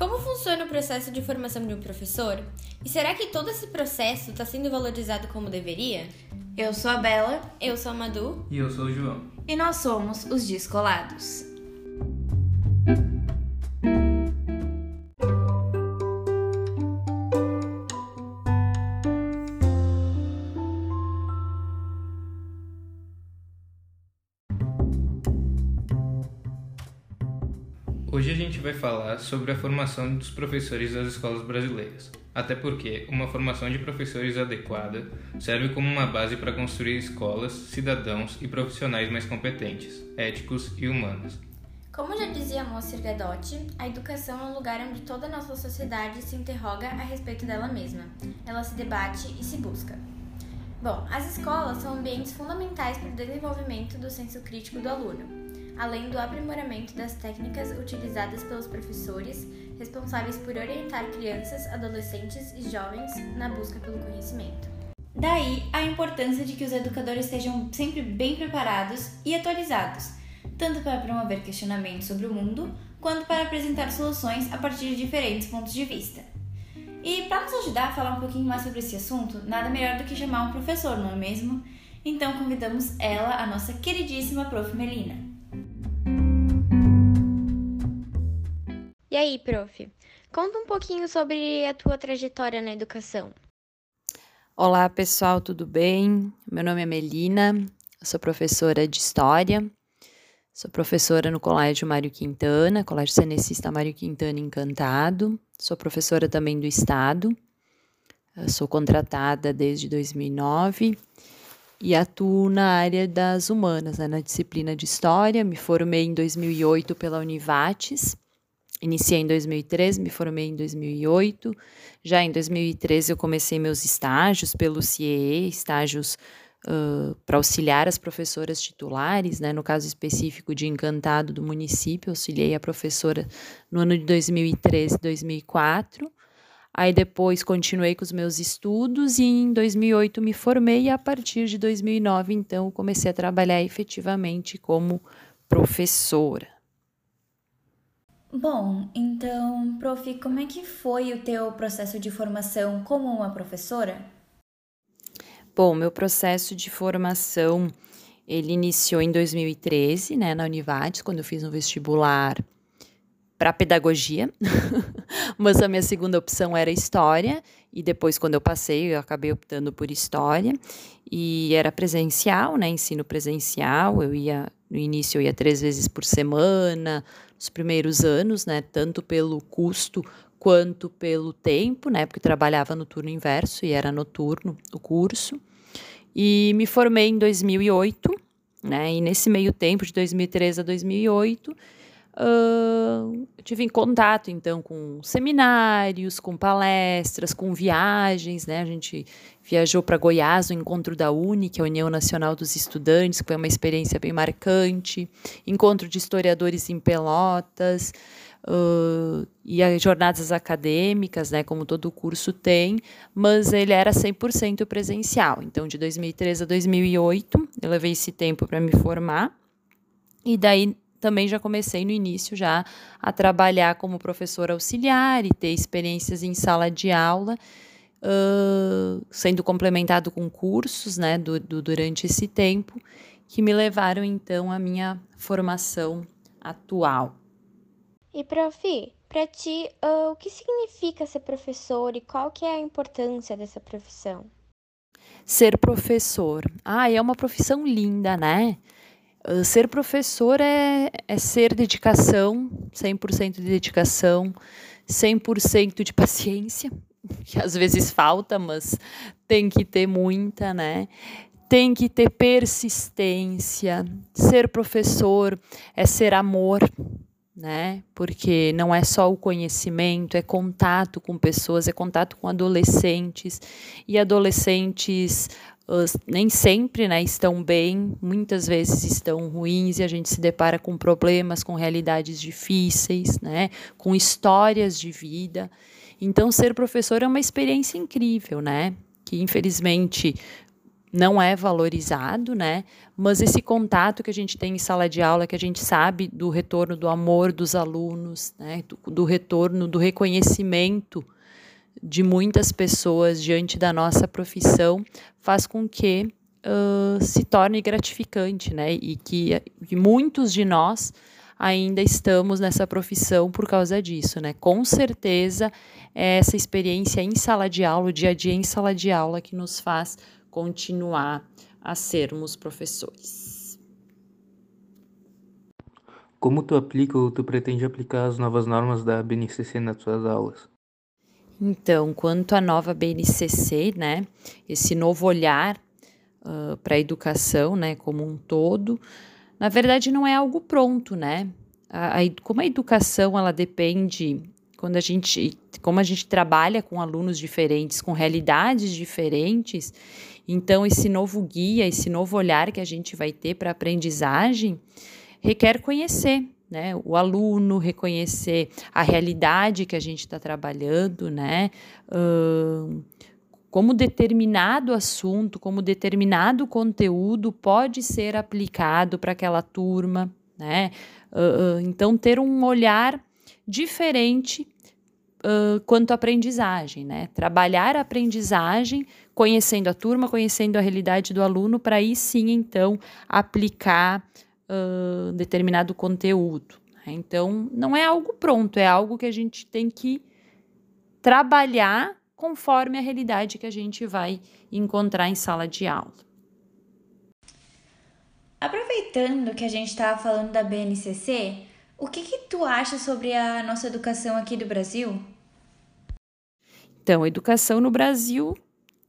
Como funciona o processo de formação de um professor? E será que todo esse processo está sendo valorizado como deveria? Eu sou a Bela. Eu sou a Madu. E eu sou o João. E nós somos os Descolados. Hoje a gente vai falar sobre a formação dos professores das escolas brasileiras. Até porque uma formação de professores adequada serve como uma base para construir escolas, cidadãos e profissionais mais competentes, éticos e humanos. Como já dizia Moacir Gadotti, a educação é um lugar onde toda a nossa sociedade se interroga a respeito dela mesma. Ela se debate e se busca. Bom, as escolas são ambientes fundamentais para o desenvolvimento do senso crítico do aluno além do aprimoramento das técnicas utilizadas pelos professores responsáveis por orientar crianças, adolescentes e jovens na busca pelo conhecimento. Daí a importância de que os educadores estejam sempre bem preparados e atualizados, tanto para promover questionamentos sobre o mundo, quanto para apresentar soluções a partir de diferentes pontos de vista. E para nos ajudar a falar um pouquinho mais sobre esse assunto, nada melhor do que chamar um professor, não é mesmo? Então convidamos ela, a nossa queridíssima Prof. Melina. Aí, prof? Conta um pouquinho sobre a tua trajetória na educação. Olá, pessoal, tudo bem? Meu nome é Melina, sou professora de História, sou professora no Colégio Mário Quintana, Colégio Cenecista Mário Quintana Encantado, sou professora também do Estado, sou contratada desde 2009 e atuo na área das humanas, né, na disciplina de História, me formei em 2008 pela Univates, Iniciei em 2013, me formei em 2008. Já em 2013 eu comecei meus estágios pelo CIE, estágios uh, para auxiliar as professoras titulares, né? no caso específico de Encantado do município, auxiliei a professora no ano de 2013 e 2004. Aí depois continuei com os meus estudos e em 2008 me formei e a partir de 2009 então comecei a trabalhar efetivamente como professora. Bom, então, prof, como é que foi o teu processo de formação como uma professora? Bom, meu processo de formação, ele iniciou em 2013, né, na Univates, quando eu fiz um vestibular para pedagogia, mas a minha segunda opção era história, e depois, quando eu passei, eu acabei optando por história, e era presencial, né, ensino presencial, eu ia, no início eu ia três vezes por semana, nos primeiros anos, né, tanto pelo custo quanto pelo tempo, né, porque trabalhava no turno inverso e era noturno o curso. E me formei em 2008, né, e nesse meio tempo, de 2013 a 2008, Uh, tive em contato então com seminários, com palestras, com viagens, né? A gente viajou para Goiás no encontro da UNI, que é a União Nacional dos Estudantes, que foi uma experiência bem marcante, encontro de historiadores em Pelotas. Uh, e as jornadas acadêmicas, né, como todo curso tem, mas ele era 100% presencial. Então, de 2013 a 2008, eu levei esse tempo para me formar. E daí, também já comecei no início já a trabalhar como professora auxiliar e ter experiências em sala de aula, uh, sendo complementado com cursos né, do, do, durante esse tempo, que me levaram então à minha formação atual. E, prof, para ti, uh, o que significa ser professor e qual que é a importância dessa profissão? Ser professor. Ah, é uma profissão linda, né? Ah, ser professor é, é ser dedicação, 100% de dedicação, 100% de paciência, que às vezes falta, mas tem que ter muita, né? Tem que ter persistência. Ser professor é ser amor, né? Porque não é só o conhecimento, é contato com pessoas, é contato com adolescentes e adolescentes nem sempre né, estão bem, muitas vezes estão ruins e a gente se depara com problemas, com realidades difíceis, né, com histórias de vida. Então, ser professor é uma experiência incrível, né? Que infelizmente não é valorizado, né? Mas esse contato que a gente tem em sala de aula, que a gente sabe do retorno do amor dos alunos, né? do, do retorno do reconhecimento de muitas pessoas diante da nossa profissão, faz com que uh, se torne gratificante, né? E que, que muitos de nós ainda estamos nessa profissão por causa disso, né? Com certeza, é essa experiência em sala de aula, o dia a dia em sala de aula, que nos faz continuar a sermos professores. Como tu aplica ou tu pretende aplicar as novas normas da BNCC nas tuas aulas? Então, quanto à nova BNCC, né, esse novo olhar uh, para a educação, né, como um todo, na verdade não é algo pronto, né? A, a, como a educação ela depende quando a gente, como a gente trabalha com alunos diferentes, com realidades diferentes, então esse novo guia, esse novo olhar que a gente vai ter para a aprendizagem requer conhecer, né, o aluno, reconhecer a realidade que a gente está trabalhando, né, como determinado assunto, como determinado conteúdo pode ser aplicado para aquela turma, né, uh, então ter um olhar diferente Uh, quanto à aprendizagem, né? Trabalhar a aprendizagem, conhecendo a turma, conhecendo a realidade do aluno, para aí sim, então, aplicar uh, determinado conteúdo. Né? Então, não é algo pronto, é algo que a gente tem que trabalhar conforme a realidade que a gente vai encontrar em sala de aula. Aproveitando que a gente estava falando da BNCC, o que, que tu acha sobre a nossa educação aqui do Brasil? Então, educação no Brasil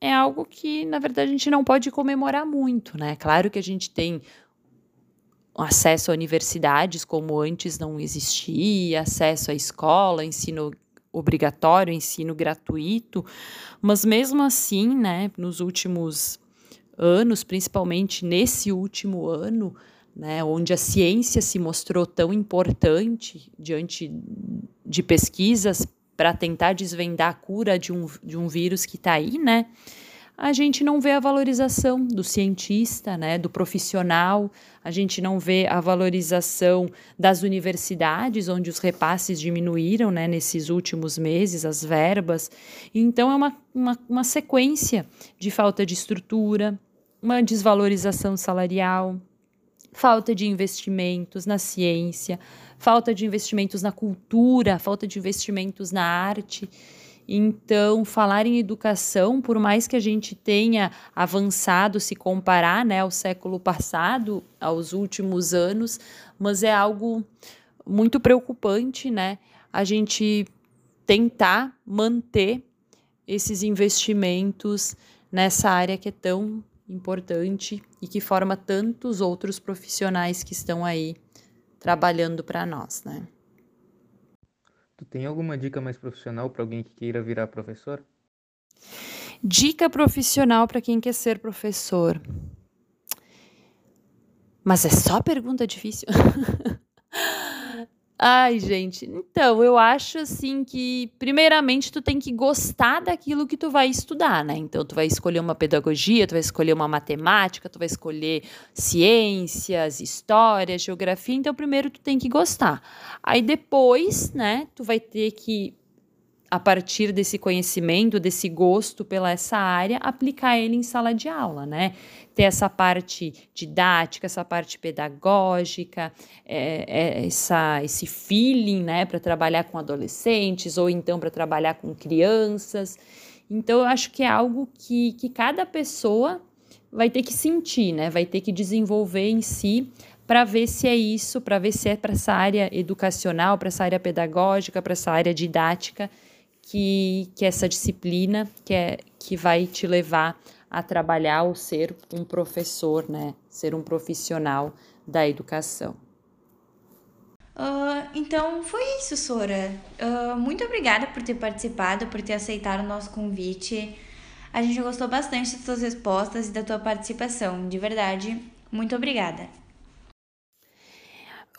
é algo que, na verdade, a gente não pode comemorar muito, né? Claro que a gente tem acesso a universidades como antes não existia, acesso à escola, ensino obrigatório, ensino gratuito, mas mesmo assim, né, nos últimos anos, principalmente nesse último ano, né, onde a ciência se mostrou tão importante diante de pesquisas para tentar desvendar a cura de um, de um vírus que está aí, né? A gente não vê a valorização do cientista, né, do profissional, a gente não vê a valorização das universidades, onde os repasses diminuíram né, nesses últimos meses, as verbas. Então, é uma, uma, uma sequência de falta de estrutura, uma desvalorização salarial, falta de investimentos na ciência, falta de investimentos na cultura, falta de investimentos na arte. Então, falar em educação, por mais que a gente tenha avançado, se comparar né, ao século passado, aos últimos anos, mas é algo muito preocupante, né? A gente tentar manter esses investimentos nessa área que é tão importante e que forma tantos outros profissionais que estão aí trabalhando para nós, né? Tu tem alguma dica mais profissional para alguém que queira virar professor? Dica profissional para quem quer ser professor. Mas é só pergunta difícil. Ai, gente. Então, eu acho assim que, primeiramente, tu tem que gostar daquilo que tu vai estudar, né? Então, tu vai escolher uma pedagogia, tu vai escolher uma matemática, tu vai escolher ciências, história, geografia. Então, primeiro tu tem que gostar. Aí depois, né, tu vai ter que a partir desse conhecimento, desse gosto pela essa área, aplicar ele em sala de aula, né? Ter essa parte didática, essa parte pedagógica, é, é, essa, esse feeling, né, para trabalhar com adolescentes ou então para trabalhar com crianças. Então, eu acho que é algo que, que cada pessoa vai ter que sentir, né? Vai ter que desenvolver em si para ver se é isso, para ver se é para essa área educacional, para essa área pedagógica, para essa área didática que, que essa disciplina que, é, que vai te levar a trabalhar ou ser um professor, né? Ser um profissional da educação. Uh, então foi isso, Sora. Uh, muito obrigada por ter participado, por ter aceitado o nosso convite. A gente gostou bastante das suas respostas e da tua participação. De verdade, muito obrigada.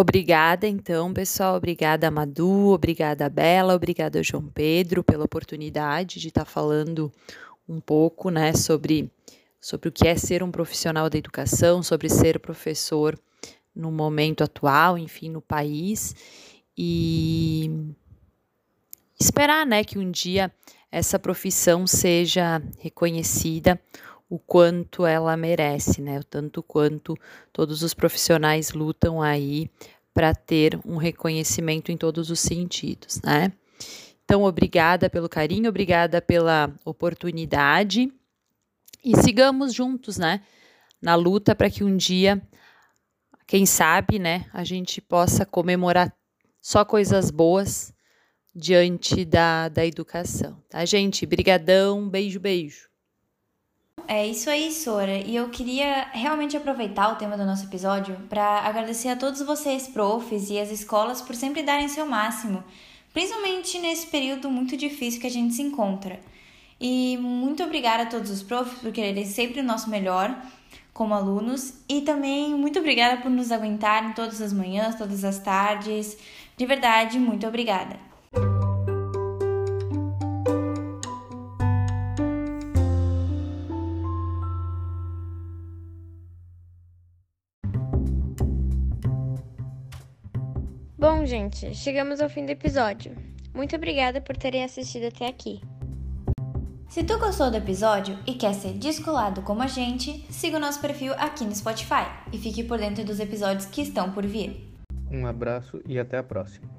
Obrigada, então, pessoal. Obrigada, Madu. Obrigada, Bela. Obrigada, João Pedro, pela oportunidade de estar falando um pouco, né, sobre sobre o que é ser um profissional da educação, sobre ser professor no momento atual, enfim, no país e esperar, né, que um dia essa profissão seja reconhecida o quanto ela merece, né? O tanto quanto todos os profissionais lutam aí para ter um reconhecimento em todos os sentidos, né? Então, obrigada pelo carinho, obrigada pela oportunidade e sigamos juntos, né? Na luta para que um dia, quem sabe, né, a gente possa comemorar só coisas boas diante da, da educação, tá, gente? Brigadão, beijo, beijo. É isso aí, Sora. E eu queria realmente aproveitar o tema do nosso episódio para agradecer a todos vocês, profs e as escolas, por sempre darem seu máximo principalmente nesse período muito difícil que a gente se encontra. E muito obrigada a todos os profs por quererem sempre o nosso melhor como alunos e também muito obrigada por nos aguentarem todas as manhãs, todas as tardes. De verdade, muito obrigada. Bom, gente, chegamos ao fim do episódio. Muito obrigada por terem assistido até aqui. Se tu gostou do episódio e quer ser descolado como a gente, siga o nosso perfil aqui no Spotify e fique por dentro dos episódios que estão por vir. Um abraço e até a próxima.